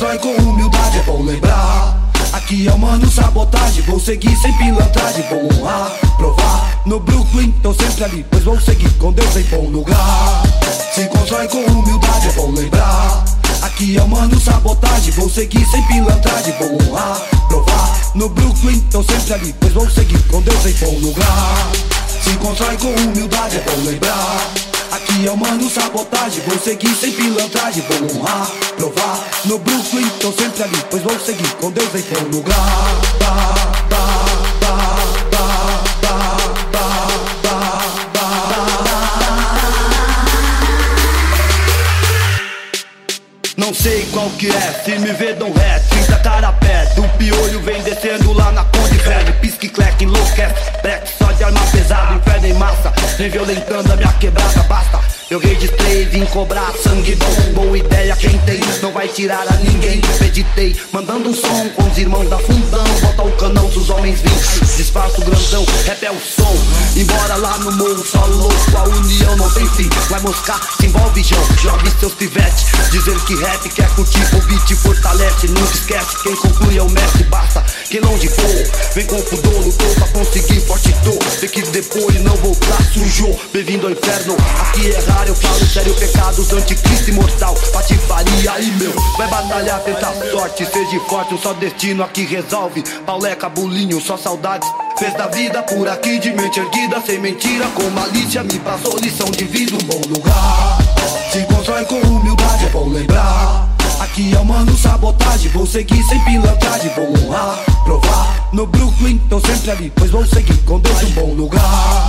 Constrói com humildade, é bom lembrar. Aqui é o mano sabotagem Vou seguir sem pilantragem, vou honrar Provar. No Brooklyn, tô sempre ali Pois vou seguir com Deus em bom lugar. Se constrói com humildade, é bom lembrar. Aqui é o mano sabotagem Vou seguir sem pilantragem, vou honrar Provar. No Brooklyn, tô sempre ali Pois vou seguir com Deus em bom lugar. Se constrói com humildade, é bom lembrar. Aqui é o mano sabotagem, vou seguir sem pilantragem, vou honrar, provar. No Brooklyn, tô sempre ali, pois vou seguir com Deus em bom lugar. Bah, bah, bah, bah, bah, bah, bah, bah. Não sei qual que é, se me vê dão ré, 30 cara pé, do piolho vem descendo lá na Conde Velho, pisque, cleque, enlouquece, black só de arma pesada, inferno em massa, vem violentando a minha quebrada, basta. Eu registrei, vim cobrar sangue bom, boa ideia quem tem, não vai tirar a ninguém. Meditei, mandando um som com os irmãos da fundão, bota o canão dos homens vins, disfarça o grandão, rap é o som. Embora lá no morro só louco, a união não tem fim. Vai moscar, se envolve João, jogue seus pivetes. Dizer que rap quer curtir, o beat fortalece. Nunca esquece, quem conclui é o mestre, basta. Que longe for, vem com pudor, lutou pra conseguir forte dor. Tem que depois não voltar, sujou. Bem-vindo ao inferno, aqui é raro, eu falo sério, pecados, anticristo imortal. Patifaria aí, meu, vai batalhar, tentar sorte. Seja forte, um só destino aqui resolve. Pauleca, bulinho, só saudades. Fez da vida por aqui de mente erguida, sem mentira, com malícia. Me passou lição de vida, um bom lugar. Se constrói com humildade, é bom lembrar. Aqui é o mano sabotagem, vou seguir sem pilantragem, vou honrar, provar. No Brooklyn, tô sempre ali, pois vou seguir com Deus um bom lugar.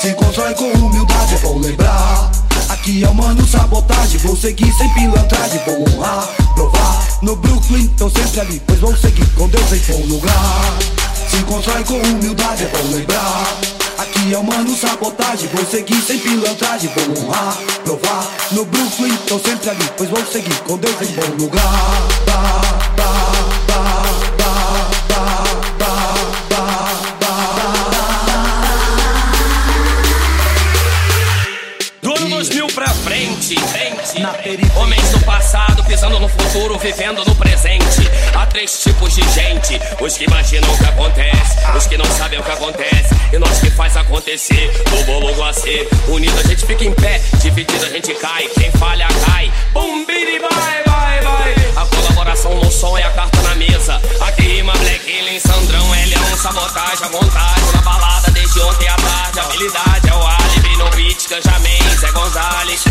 Se constrói com humildade, é bom lembrar. Aqui é o mano sabotagem, vou seguir sem pilantragem, vou honrar, provar. No Brooklyn, tô sempre ali, pois vou seguir com Deus em bom lugar. Se constrói com humildade, é bom lembrar. Aqui é o mano sabotagem, vou seguir sem pilantragem, vou honrar, provar. No Brooklyn, tô sempre ali, pois vou seguir com Deus em bom lugar. Homens do passado pisando no futuro, vivendo no presente. Há três tipos de gente: os que imaginam o que acontece, os que não sabem o que acontece, e nós que faz acontecer. Do bolo glacê, unido a gente fica em pé, dividido a gente cai. Quem falha cai. Bum, biri, vai, vai, vai. A colaboração no som é a carta na mesa. Aqui rima Black Alien, Sandrão, L1, sabotagem à vontade. Na balada desde ontem à tarde, habilidade é o álibi. No beat, Canjamin, Zé Gonzalez.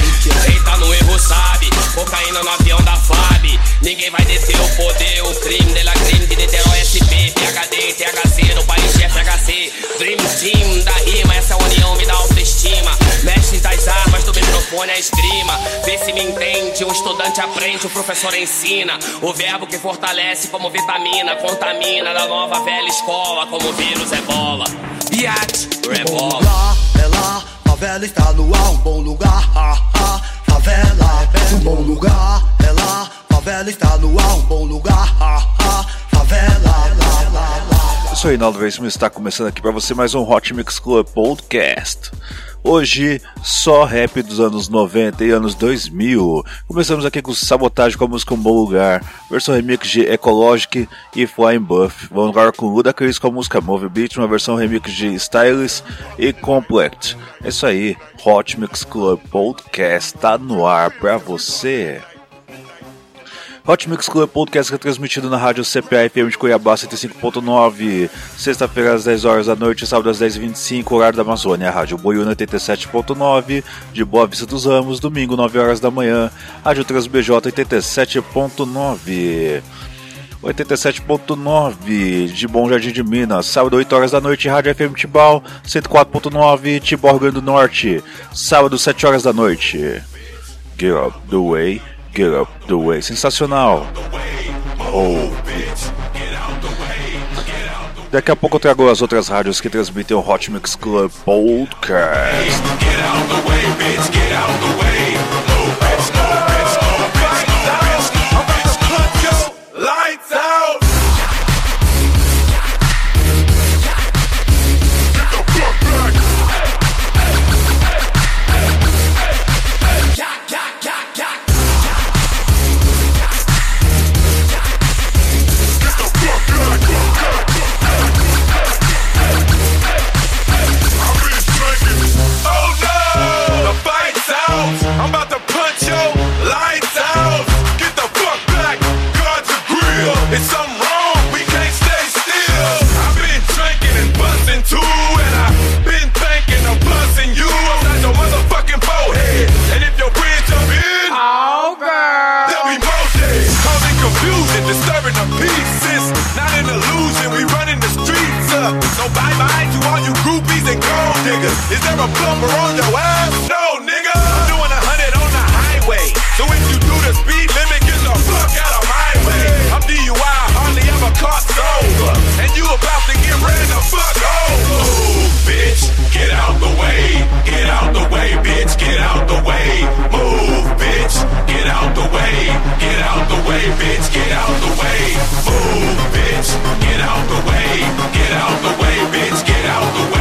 Quem tá no erro sabe, cocaína no avião da FAB. Ninguém vai descer o poder, o crime de la crime de Niterói SP, PHD, THC, no país de FHC. Dream Team da rima, essa união me dá autoestima. Mestre das armas, do microfone a esgrima. Vê se me entende, um estudante aprende, o professor ensina. O verbo que fortalece como vitamina, contamina da nova velha escola, como vírus é bola. Biat, rebola. lugar, é lá, favela está no ar, um bom lugar, ah, ah, favela, um bom lugar, é lá, favela está no ar, um bom lugar, ah, ah, favela, lá, lá, lá. Eu sou Reinaldo e está começando aqui para você mais um Hot Mix Club Podcast. Hoje, só rap dos anos 90 e anos 2000. Começamos aqui com Sabotagem com a música Um Bom Lugar, versão remix de Ecologic e Flying Buff. Vamos agora com Ludacris com a música Move Beat, uma versão remix de Stylist e Complect. É isso aí, Hot Mix Club Podcast tá no ar pra você. Hot Mix Club Podcast é transmitido na rádio CPA FM de Cuiabá 105.9, sexta-feira às 10 horas da noite, sábado às 10h25, horário da Amazônia, rádio Boiúna 87.9, de Boa Vista dos Ramos, domingo 9 horas da manhã, rádio TransBJ 87.9. 87.9 de Bom Jardim de Minas, sábado 8 horas da noite, Rádio FM Tibau 104.9, Tibau Rio Grande do Norte, sábado 7 horas da noite. Get up the way Get Up the Way. Sensacional. Oh, Daqui a pouco eu trago as outras rádios que transmitem o Hot Mix Club Podcast. a bumper on your ass. No, nigga. I'm doing a hundred on the highway. So if you do the speed limit, get the fuck out of my way. I'm DUI, hardly ever caught sober. And you about to get ran the fuck over. Move, bitch. Get out the way. Get out the way, bitch. Get out the way. Move, bitch. Get out the way. Get out the way, bitch. Get out the way. Move, bitch. Get out the way. Get out the way, bitch. Get out the way.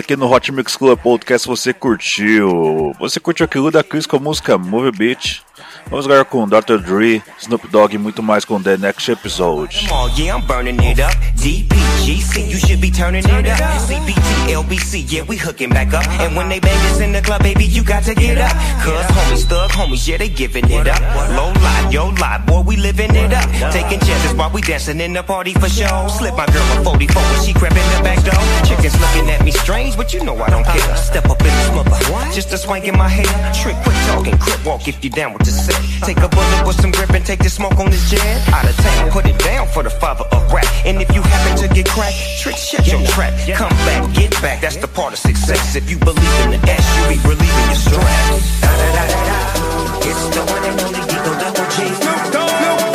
Aqui no Hot Mix Club Podcast você curtiu. Você curtiu aquilo da Chris com a música Move Beat. Vamos agora com Dr. Dre, Snoop Dogg e muito mais com The Next Episode. Yeah, I'm burning it up. DPGC, you should be turning it up. CBT, LBC, yeah, we hooking back up. And when they bang us in the club, baby, you got to get up. Cause homies, thug homies, yeah, they giving it up. Low life, yo life, boy, we living it up. Taking chances while we dancing in the party for show. Slip my girl a 44 when she crept in the back door. Chickens looking at me strange, but you know I don't care. Step up in this mother, just a swank in my hair. Trick, quick talking, crip walk if you down with the set. Take a bullet with some grip and take the smoke on this jet. Out of town, put it down for the father of rap. And if you happen to get cracked, trick, shut your trap. Come back, get back, that's the part of success. If you believe in the S, you be relieving your stress. Da da da da da. It's the one and only Double G.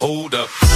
Hold up.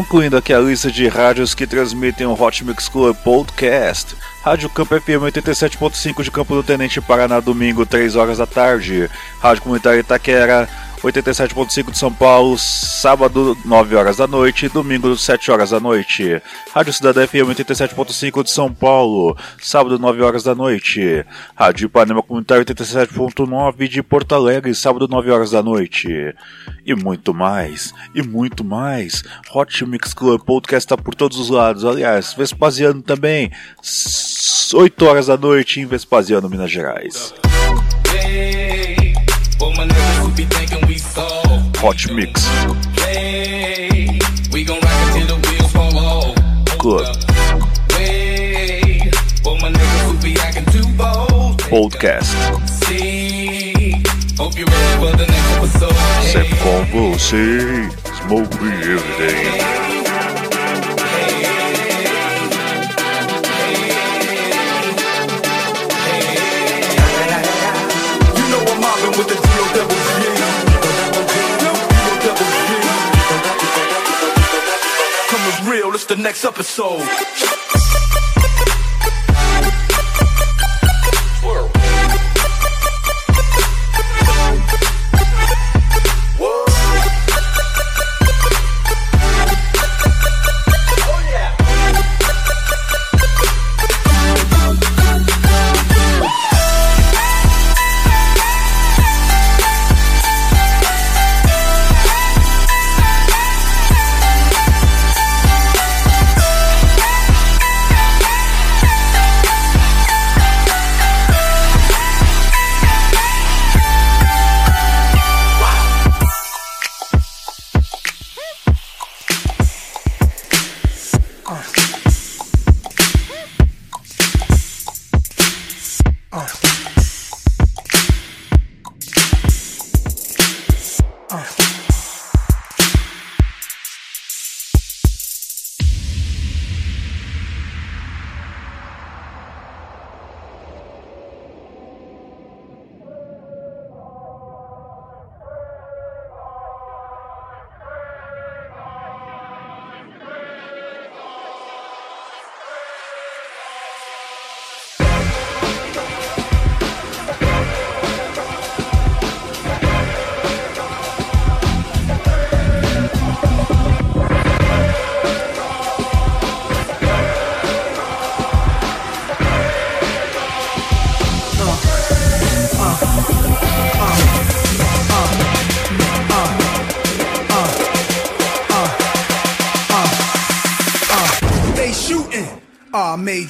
Excluindo aqui a lista de rádios que transmitem o Hot Mix Club Podcast. Rádio Campo FM 87.5 de Campo do Tenente Paraná, domingo, 3 horas da tarde. Rádio Comunitária Itaquera 87.5 de São Paulo, sábado 9 horas da noite, domingo 7 horas da noite. Rádio Cidade FM 87.5 de São Paulo, sábado 9 horas da noite. Rádio Ipanema Comunitário 87.9 de Porto Alegre, sábado 9 horas da noite. E muito mais, e muito mais. Hot Mix Club Podcast está por todos os lados. Aliás, Vespasiano também, 8 horas da noite em Vespasiano, Minas Gerais. Hot Mix. Club Podcast. Sempre com você Smoke Everyday the next episode.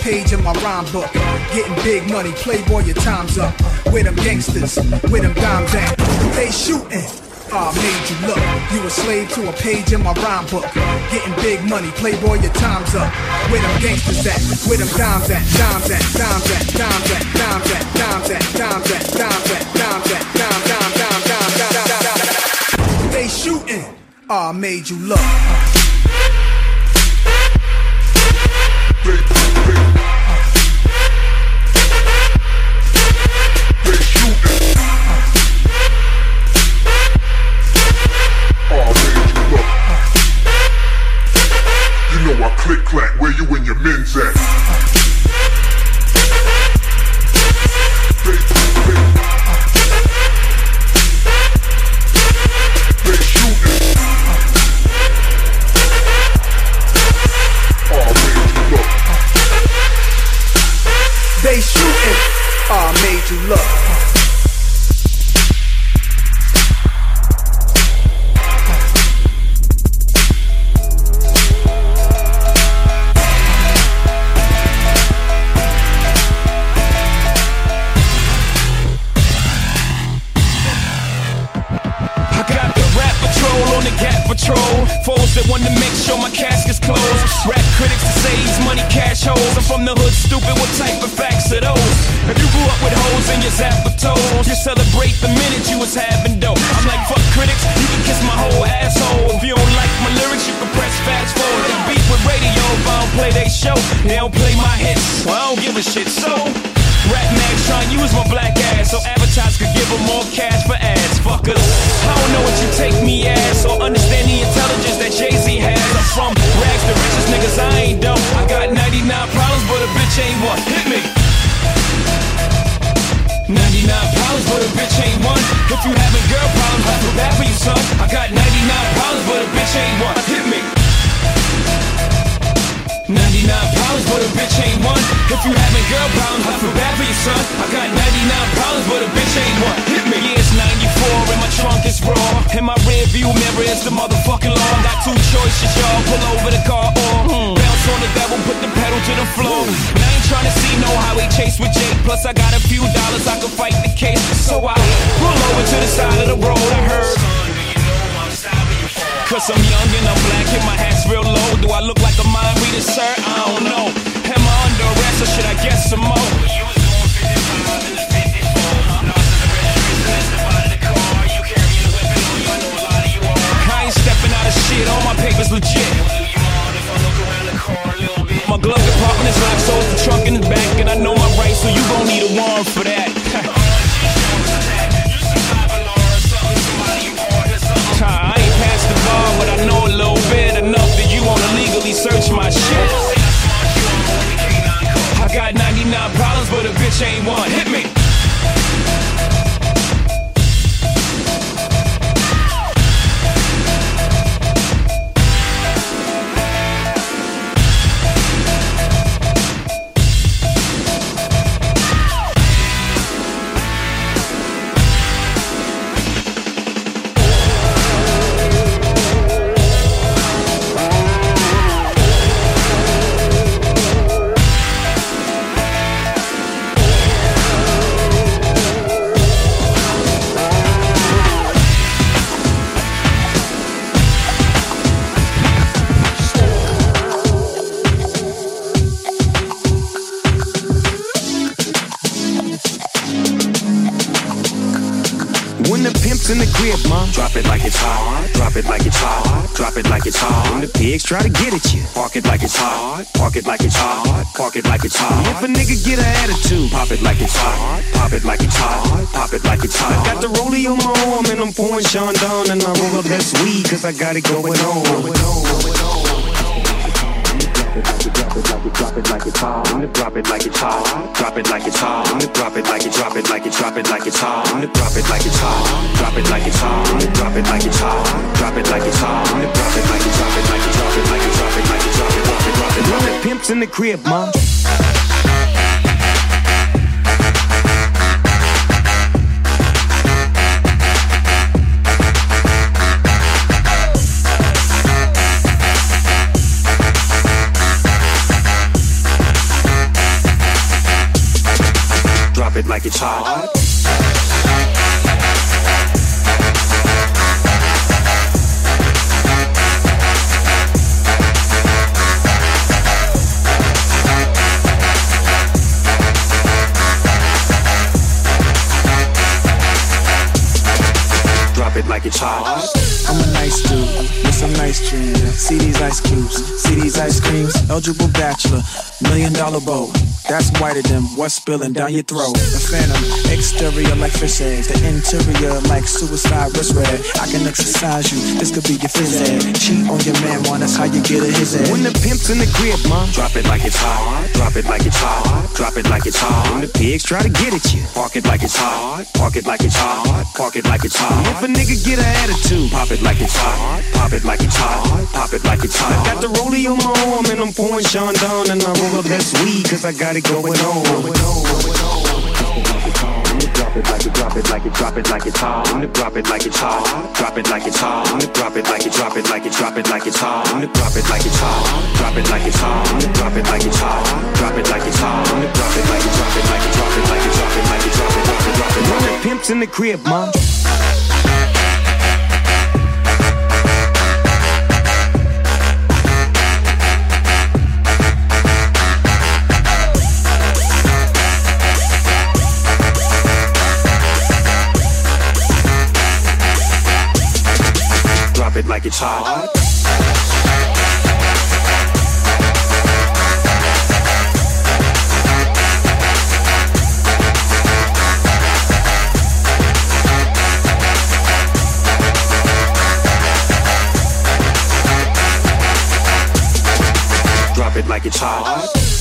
page in my rhyme book. Getting big money, playboy, your time's up. With them gangsters, with them dimes at? They shooting. Ah, made you look. You a slave to a page in my rhyme book. Getting big money, playboy, your time's up. Where them gangsters at? Where them dimes at? Dimes at, dimes at, dimes at, dimes at, dimes at, dimes at, dimes at, dimes at, dimes, dimes, dimes, dimes, dimes, dimes. They shooting. Ah, made you look. where you and your men's at? Try to get at you, park it like it's hot. Park it like it's hot. Park it like it's hot. If a nigga get an attitude, pop it like it's hot. Pop it like it's hot. Pop it like it's hot. I got the rollie on my arm and I'm pouring Sean down and I roll up that sweet cause I got it going on. Drop it like it's hot. Drop it like it's hot. Drop it like it's hot. Drop it like it, drop it like it, drop it like it's hot. Drop it like it's hot. Drop it like it's hot. Drop it like it's hot. Drop it like it's hot. Drop it like it, drop it like it, drop it like it, drop it like it, drop it, drop it, drop it. When the pimp's in the crib, mom. It like it's hot. Drop it like it's hot. I'm a nice dude with some nice dreams. See these ice cubes, see these ice creams. Eligible bachelor, million dollar bow. That's whiter than what's spilling down your throat. The phantom, exterior like fish eggs, the interior like suicide wrist red. I can exercise you, this could be your phys ed. Cheat on your man, one, that's how you get a his head. When the pimp's in the crib, mom, drop it like it's hot. Drop it like it's hot. Drop it like it's hot. When the pigs try to get at you, park it like it's hot. Park it like it's hot. Park it like it's hot. If a nigga get an attitude, pop it like it's hot. Pop it like it's hot. Pop it like it's hot. I got the rollie on my arm and I'm pouring Sean down and I roll up this sweet cause I got it going on. Drop it like it, drop it like it, drop it like it's hot. Drop it like it's hot. Drop it like it's hot. Drop it like it, drop it like it, drop it like it's hot. Drop it like it's hot. Drop it like it's hot. Drop it like it's hot. Drop it like it's hot. Drop it like it, drop it like it, drop it like it, drop it like it, drop it, drop it, drop it. When the pimp's in the crib, mom. it like it's hot. Drop it like it's hot.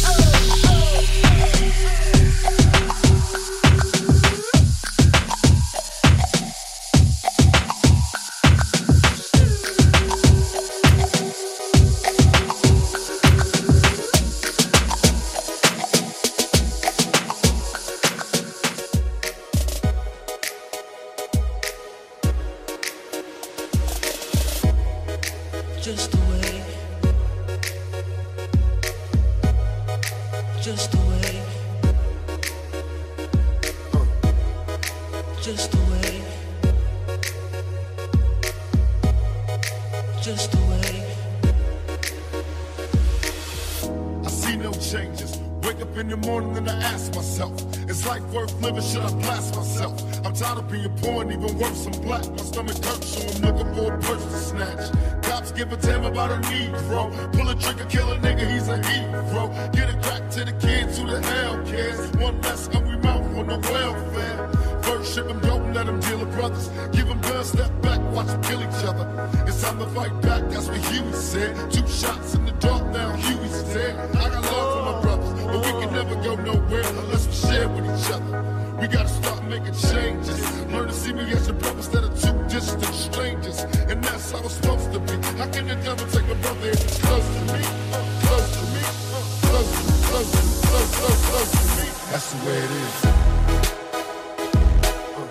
give a damn about a Negro. Pull a trigger, kill a nigga, he's a hero. Get a crack to the kids who the hell cares. One less and we mouth on the welfare. First ship them, don't let them deal with brothers. Give them guns, step back, watch them kill each other. It's time to fight back, that's what Huey said. Two shots in the dark, now Huey's dead. I got love for my brothers, but we can never go nowhere unless we share with each other. We gotta start making changes. Learn to see me as your brother instead of two distant strangers. And that's how it's supposed to be. How can the devil take a brother if he's close to me? Close to me? Close to me? Close to me? Close, close, close to me? That's the way it is. Uh.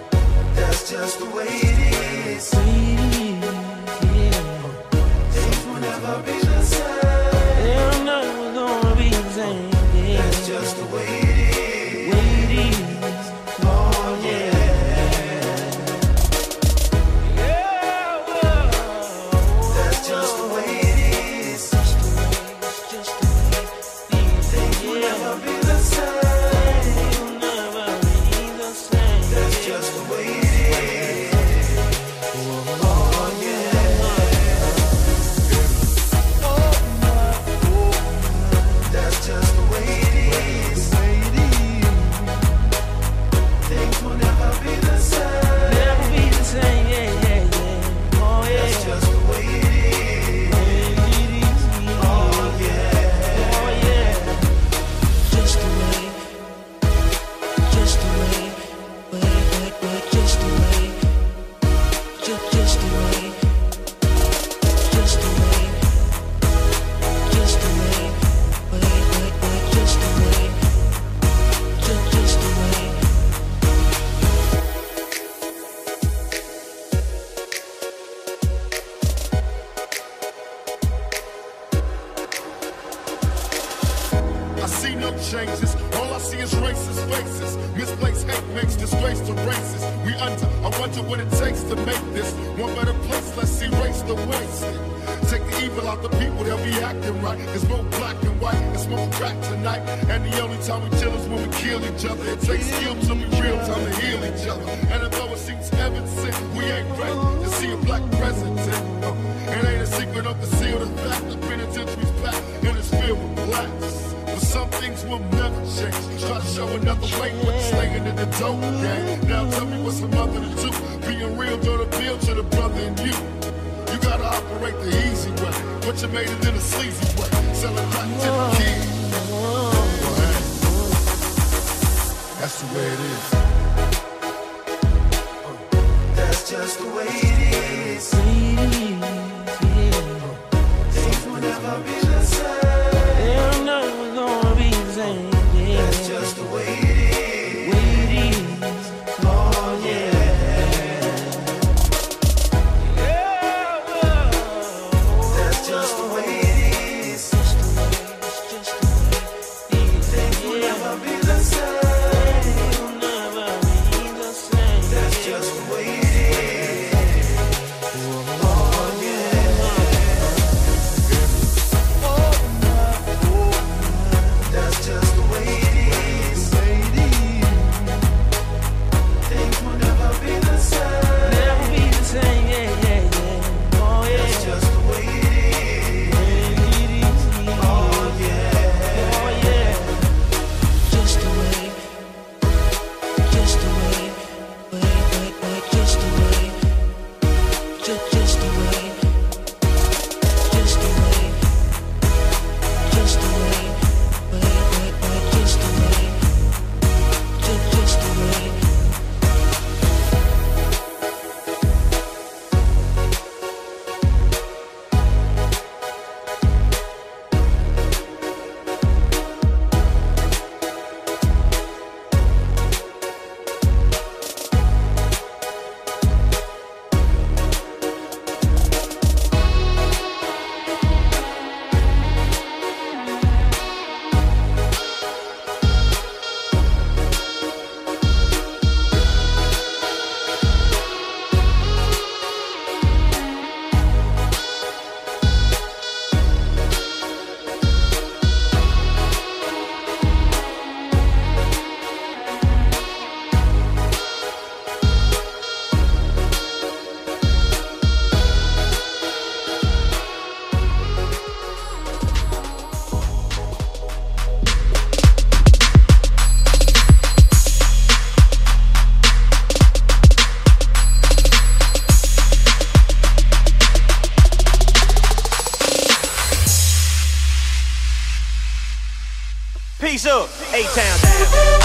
That's just the way it is. the world. A-Town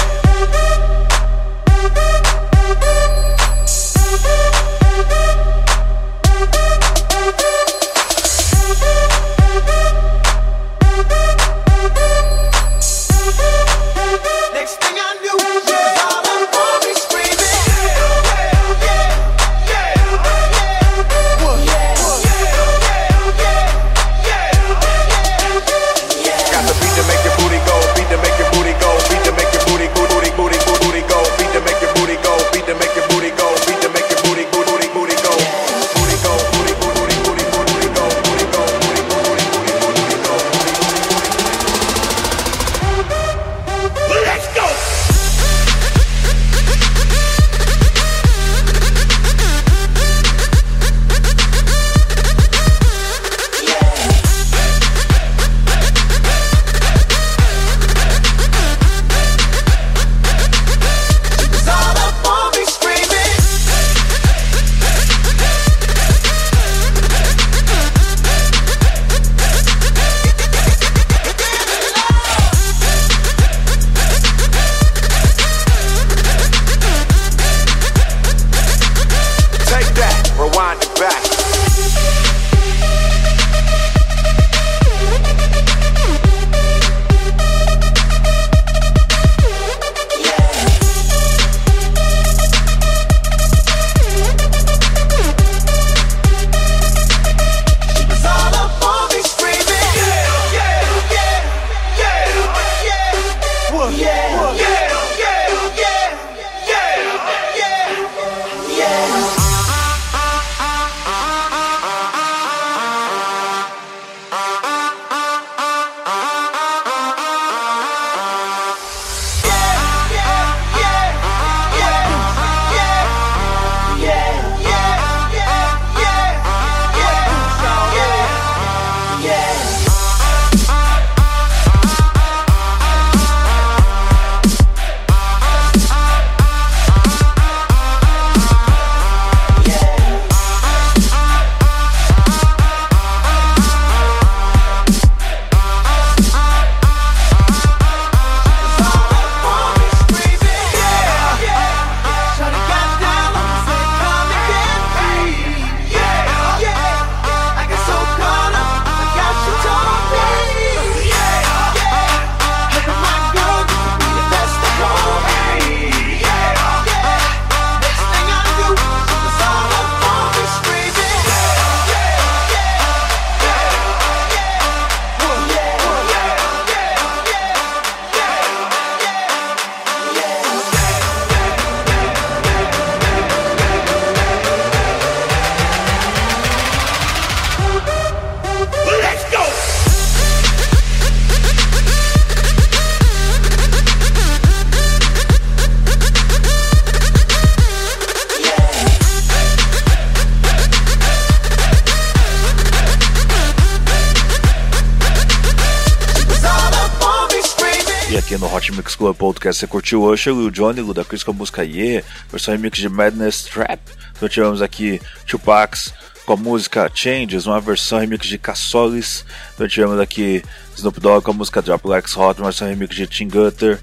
Hot Mix Club Podcast você curtiu o Usher e o Johnny Lu Chris com a música Yeah, versão remix de Madness Trap. Então tivemos aqui Tupac com a música Changes, uma versão remix de Cassolis. Então tivemos aqui Snoop Dogg com a música Drop Like Hot, uma versão remix de Tim Gutter.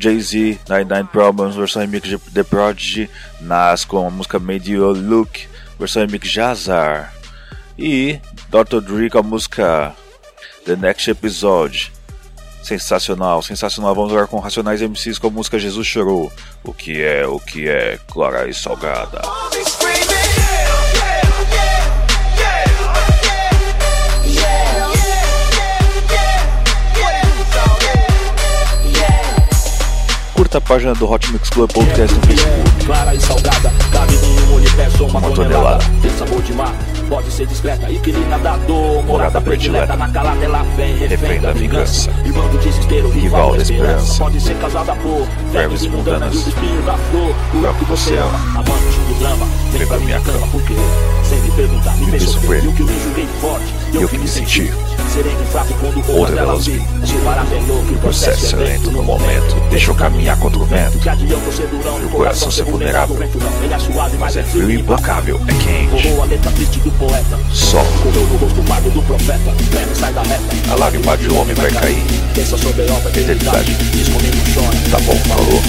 Jay-Z, 99 Problems, versão remix de The Prodigy. Nas com a música Made You Look, versão remix de Azar. E Dr. Dre com a música The Next Episode. Sensacional, sensacional. Vamos jogar com Racionais MCs com a música Jesus Chorou. O que é, o que é, clara e salgada. Curta a página do Hot Mix Club Podcast no Facebook. Clara e salgada, cabe em um universo uma, Uma tonelada. tonelada. Tem sabor de mar, pode ser discreta e que nadador. Morada predileta, na calada ela vem, refém da vingança. Irmão do desespero, rival da esperança. Pode ser casada por vermes e os espinhos da flor. O é o que você ama, amante do drama. Vem pra minha cama, porque sem me perguntar, me fez sofrer. E o que eu me julguei forte, eu que me senti. Sereno fraco quando. Se o barato é processo é lento no momento, deixa eu caminhar contra o vento. O coração ser vulnerável. É Mas é frio e implacável, é quente. Sol, a lágrima de um homem vai cair. Chora. Tá bom, falou.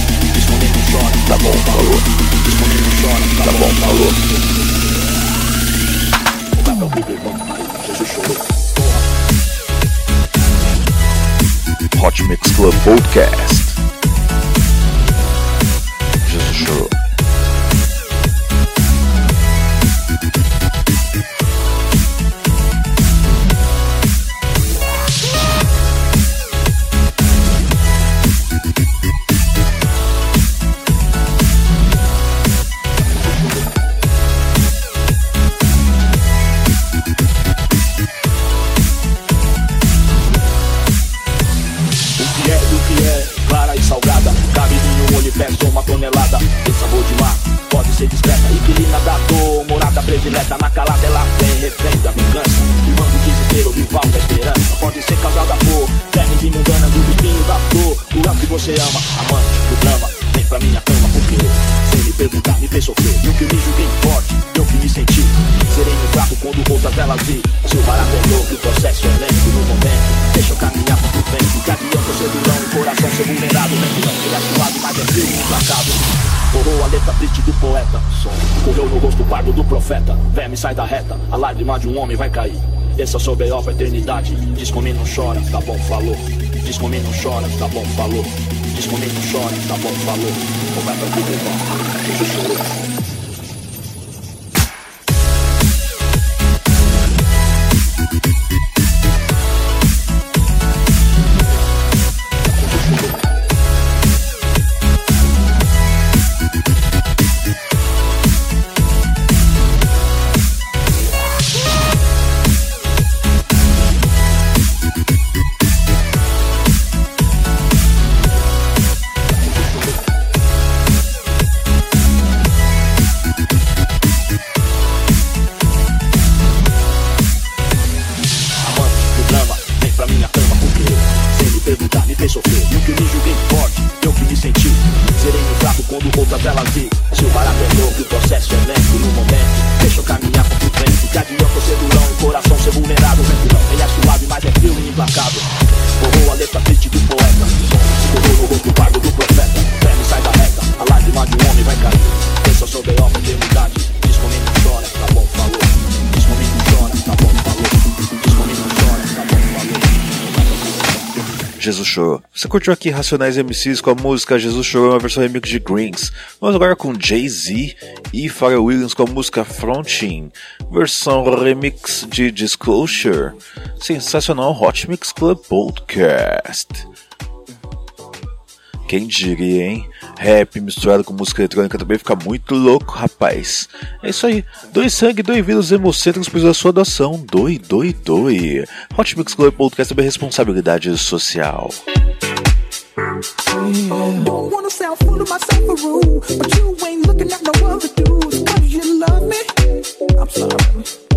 Tá bom, falou. Tá bom, falou. Jesus chorou. Hot Mix Club Podcast. Just a show. Sai da reta, a lágrima de um homem vai cair. Essa sobre a eternidade. Diz comigo não chora, tá bom, falou. Diz comigo não chora, tá bom, falou. Diz comigo não chora, tá bom, falou. Ou vai pra vida, irmão. Jesus chorou curtiu aqui Racionais MCs com a música Jesus Chorou, uma versão remix de Greens. Vamos agora com Jay-Z e Pharrell Williams com a música Frontin, versão remix de Disclosure. Sensacional Hot Mix Club Podcast. Quem diria, hein? Rap misturado com música eletrônica também fica muito louco, rapaz. É isso aí. Doe sangue, doe vida, os hemocentros precisa da sua doação. Doe, doe, doe. Hot Mix Club Podcast também é responsabilidade social. Don't wanna sound full of myself a rule, but you ain't looking at no other dudes. Cause you love me. I'm sorry.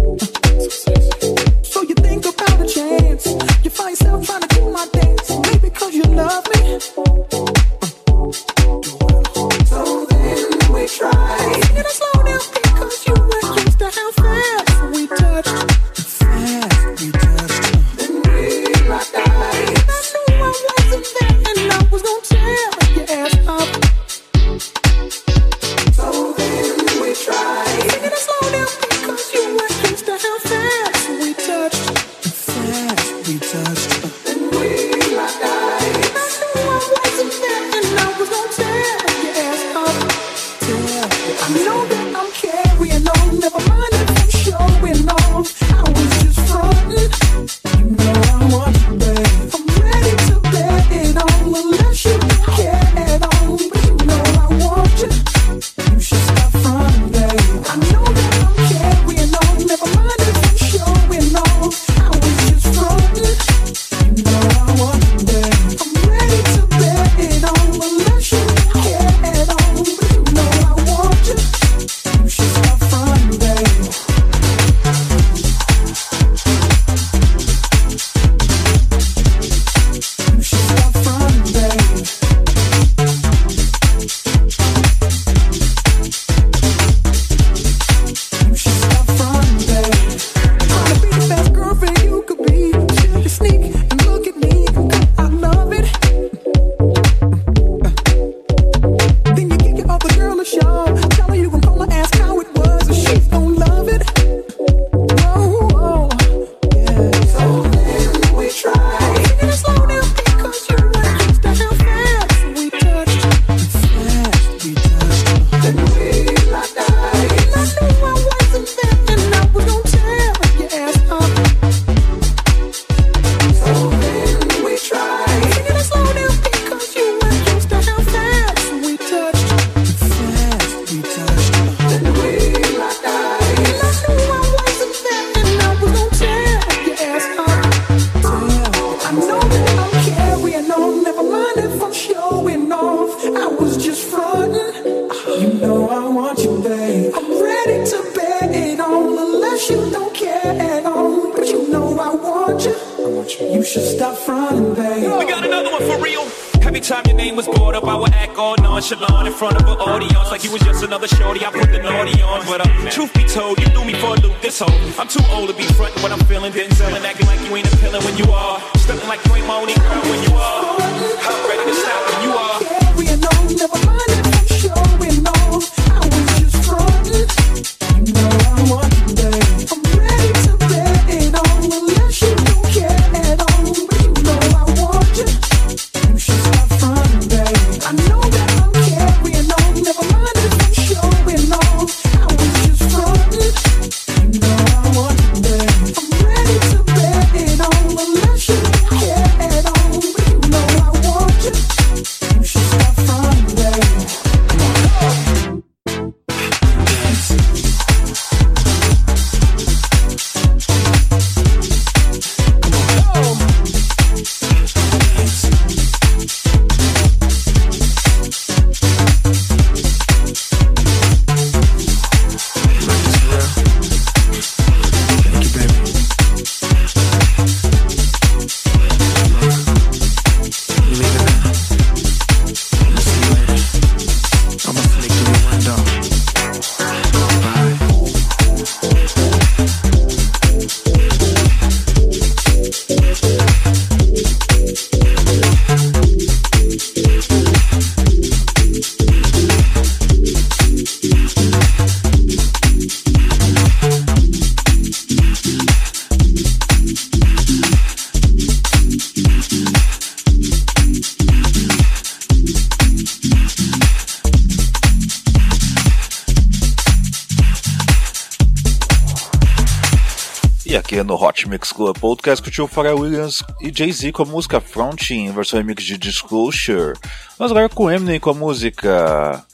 Podcast curtiu Pharrell Williams e Jay-Z com a música Frontin, versão remix de Disclosure. Mas agora com Eminem com a música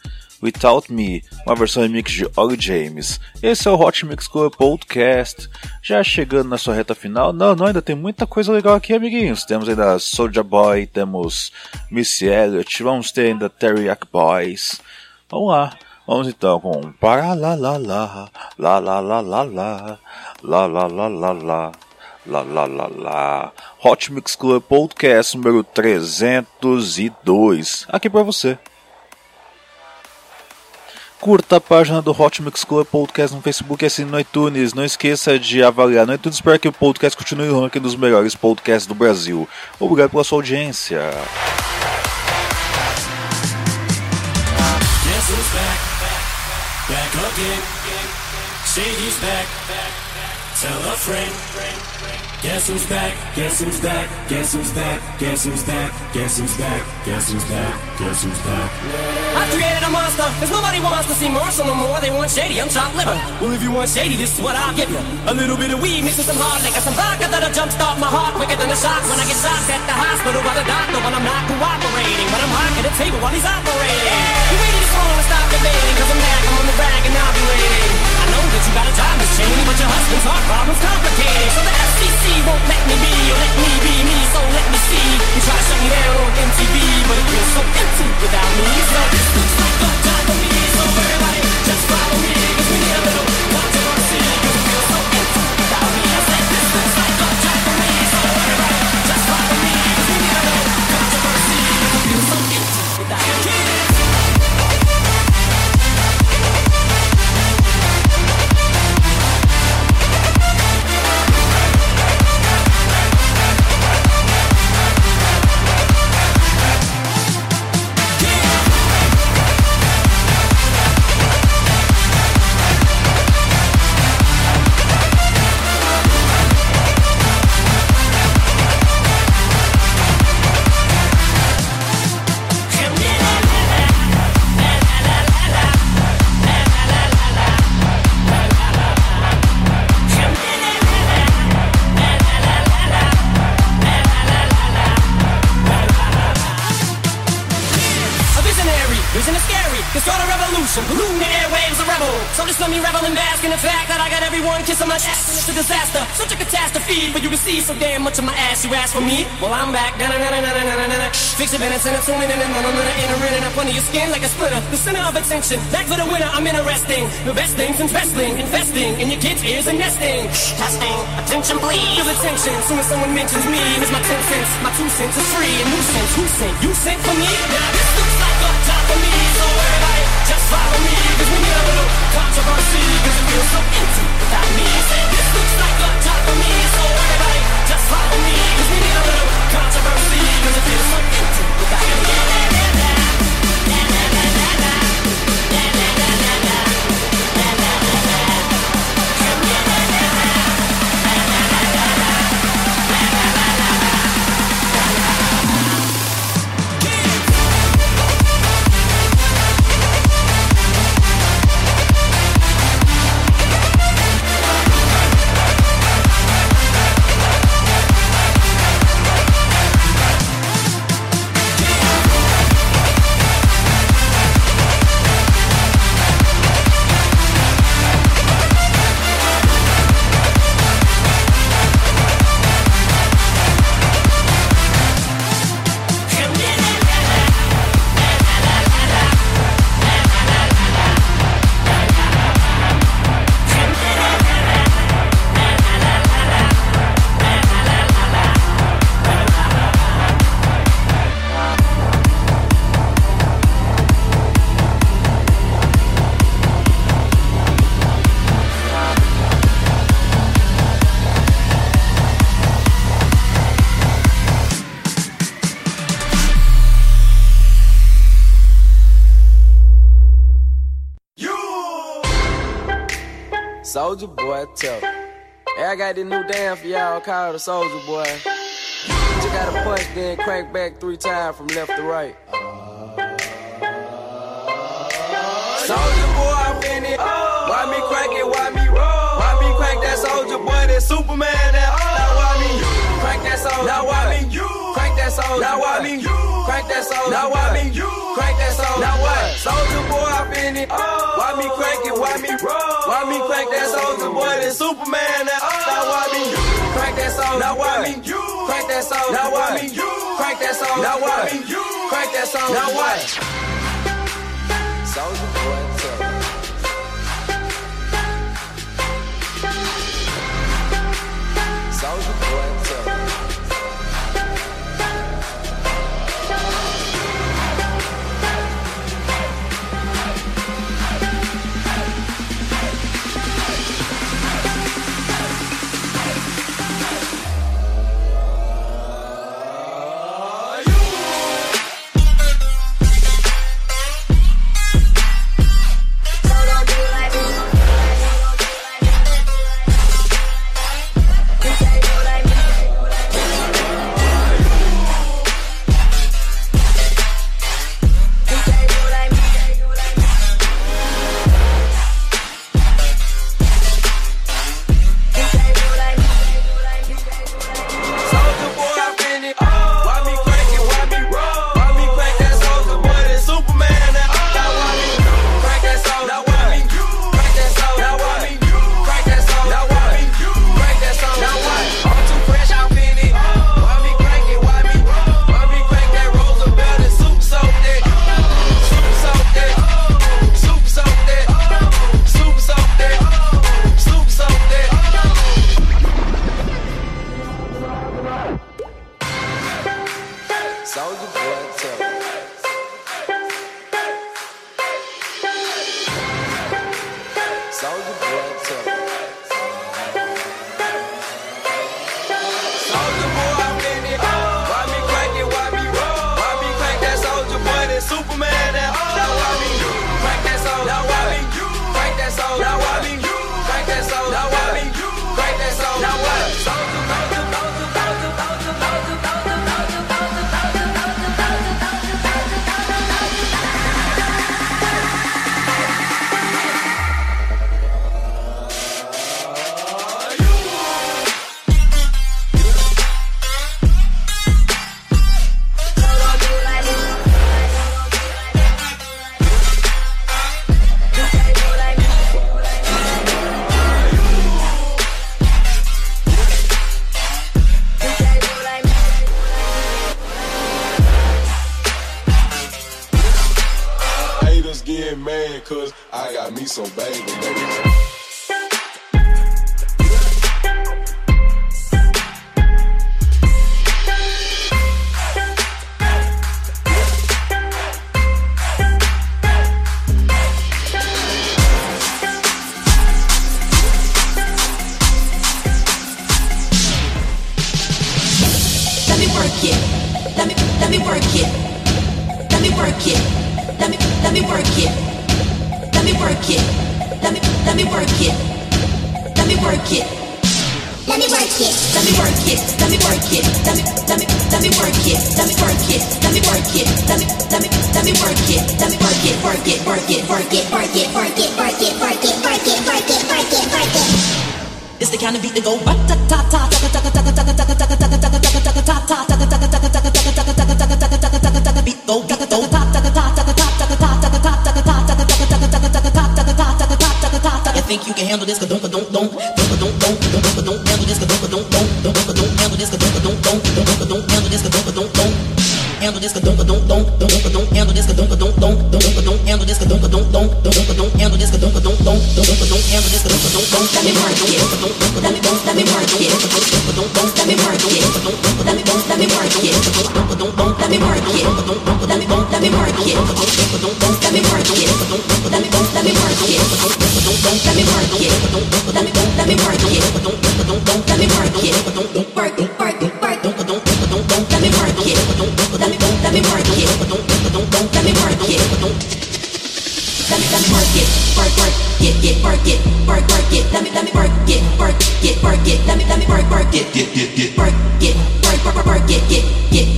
Without Me, uma versão remix de Ollie James. Esse é o Hot Mix Club Podcast. Já chegando na sua reta final. Não, não, ainda tem muita coisa legal aqui, amiguinhos. Temos ainda Soulja Boy, temos Missy Elliott, vamos ter ainda Teriyaki Boys. Vamos lá. Vamos então com para lá lá lá lá lá lá lá lá lá lá lá lá lá lá Hot Mix Club Podcast número 302 aqui para você. Curta a página do Hot Mix Club Podcast no Facebook e assine no iTunes. Não esqueça de avaliar no iTunes para que o podcast continue no ranking dos melhores podcasts do Brasil. Obrigado pela sua audiência. Guess who's back? Guess who's back? Guess who's back? Guess who's back? Guess who's back? Guess who's back? Guess who's back? I created a monster, cause nobody wants to see Marshall no more. They want shady, I'm chopped liver. Well, if you want shady, this is what I'll give you. A little bit of weed mixed with some hard liquor, some vodka that'll jumpstart my heart quicker than a shock when I get shocked at the hospital by the doctor when I'm not cooperating. But I'm hot at the table while he's operating. You really just wanna stop debating, cause I'm back, I'm on the rag and I'll be waiting. Know that you got a job, Cheney, but your husband's heart problem's complicated. So the FCC won't let me be, or let me be me, so let me see. You try to shut me down on MTV, but it feels so empty without me. So this looks like a job for me, so everybody just follow me, cause we need a little Well, I'm back. Fix your and tuning in and I'm gonna enter in and up under your skin like a splitter. The center of attention. Back for the winner, I'm interesting. The best things in wrestling, investing in your kids' ears and nesting. Testing, attention please. Feel attention, soon as someone mentions me. Here's my ten cents, my two cents is free. And nuisance, who sent? You sent for me? Now this looks like a job for me, so everybody just follow me. Cause we need a little controversy, cause it feels so empty without me. This looks like a job for me, boy, tough. Hey, I got this new dance for y'all called the Soldier boy. You gotta punch, then crank back three times from left to right. Soldier boy, I'm in it. Why me crank it? Why me roll? Why me crank that soldier boy? That Superman? That oh, now why me crank that soldier? Now why me crank that soldier? Now why me crank that soldier? Now why me crank that soldier? Now what? Soldier boy, I'm in it. Oh. Why me crank it? Why me roll? Why me crank that soldier boy? That Superman? That oh. now why me crank that soldier? Now why me crank that soldier? Now why me crank that soldier? Now why me crank that soldier? Now what? Soldier boy. Soldier think you can handle this? Don't don't don't don't don't don't don't don't don't handle this. Don't don't don't don't don't don't handle this. Don't don't don't don't don't don't handle this. Don't don't don't handle this. Don't don't don't don't don't don't handle this. Don't don't don't don't don't don't handle this. Don't don't don't don't handle this. Don't don't don't don't handle this. Don't don't don't let me work it. Let me let me work it. Don't don't let me work it. Let me let me work it. Don't don't let me work it. Let me let me work it. Don't don't get, get, get, get,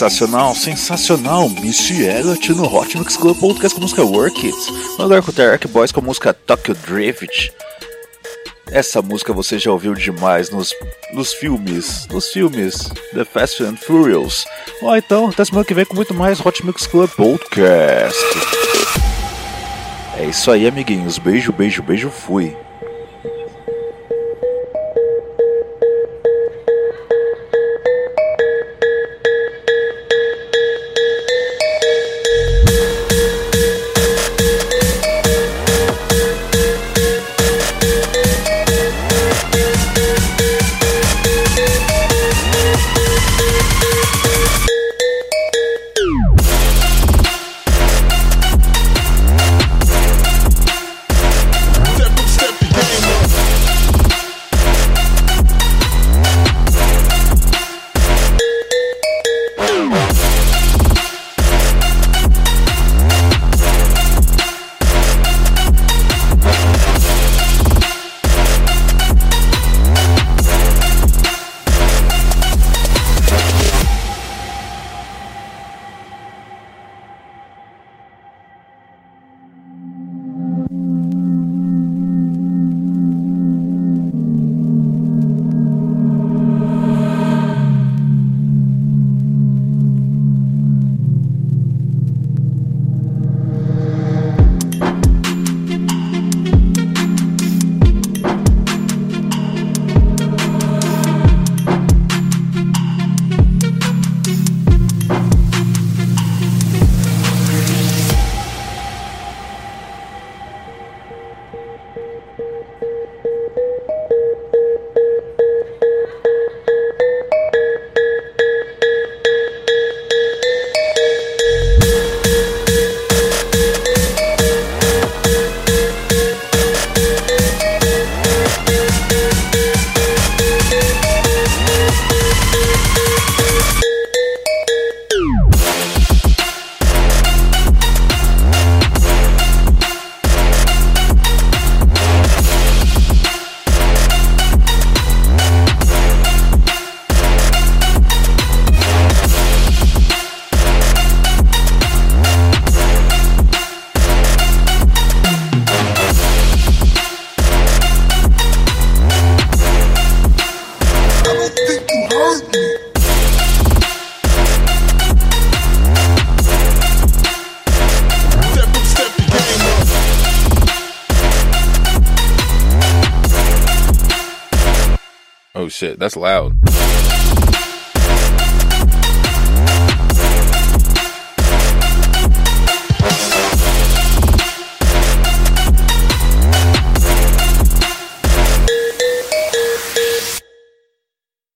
Sensacional, sensacional. Missy Elliott no Hot Mix Club Podcast com a música Work It. Vamos agora com o Boys com a música Tokyo Drift. Essa música você já ouviu demais nos, nos filmes, nos filmes The Fast and Furious. Ó, então, até semana que vem com muito mais Hot Mix Club Podcast. É isso aí, amiguinhos. Beijo, beijo, beijo, fui.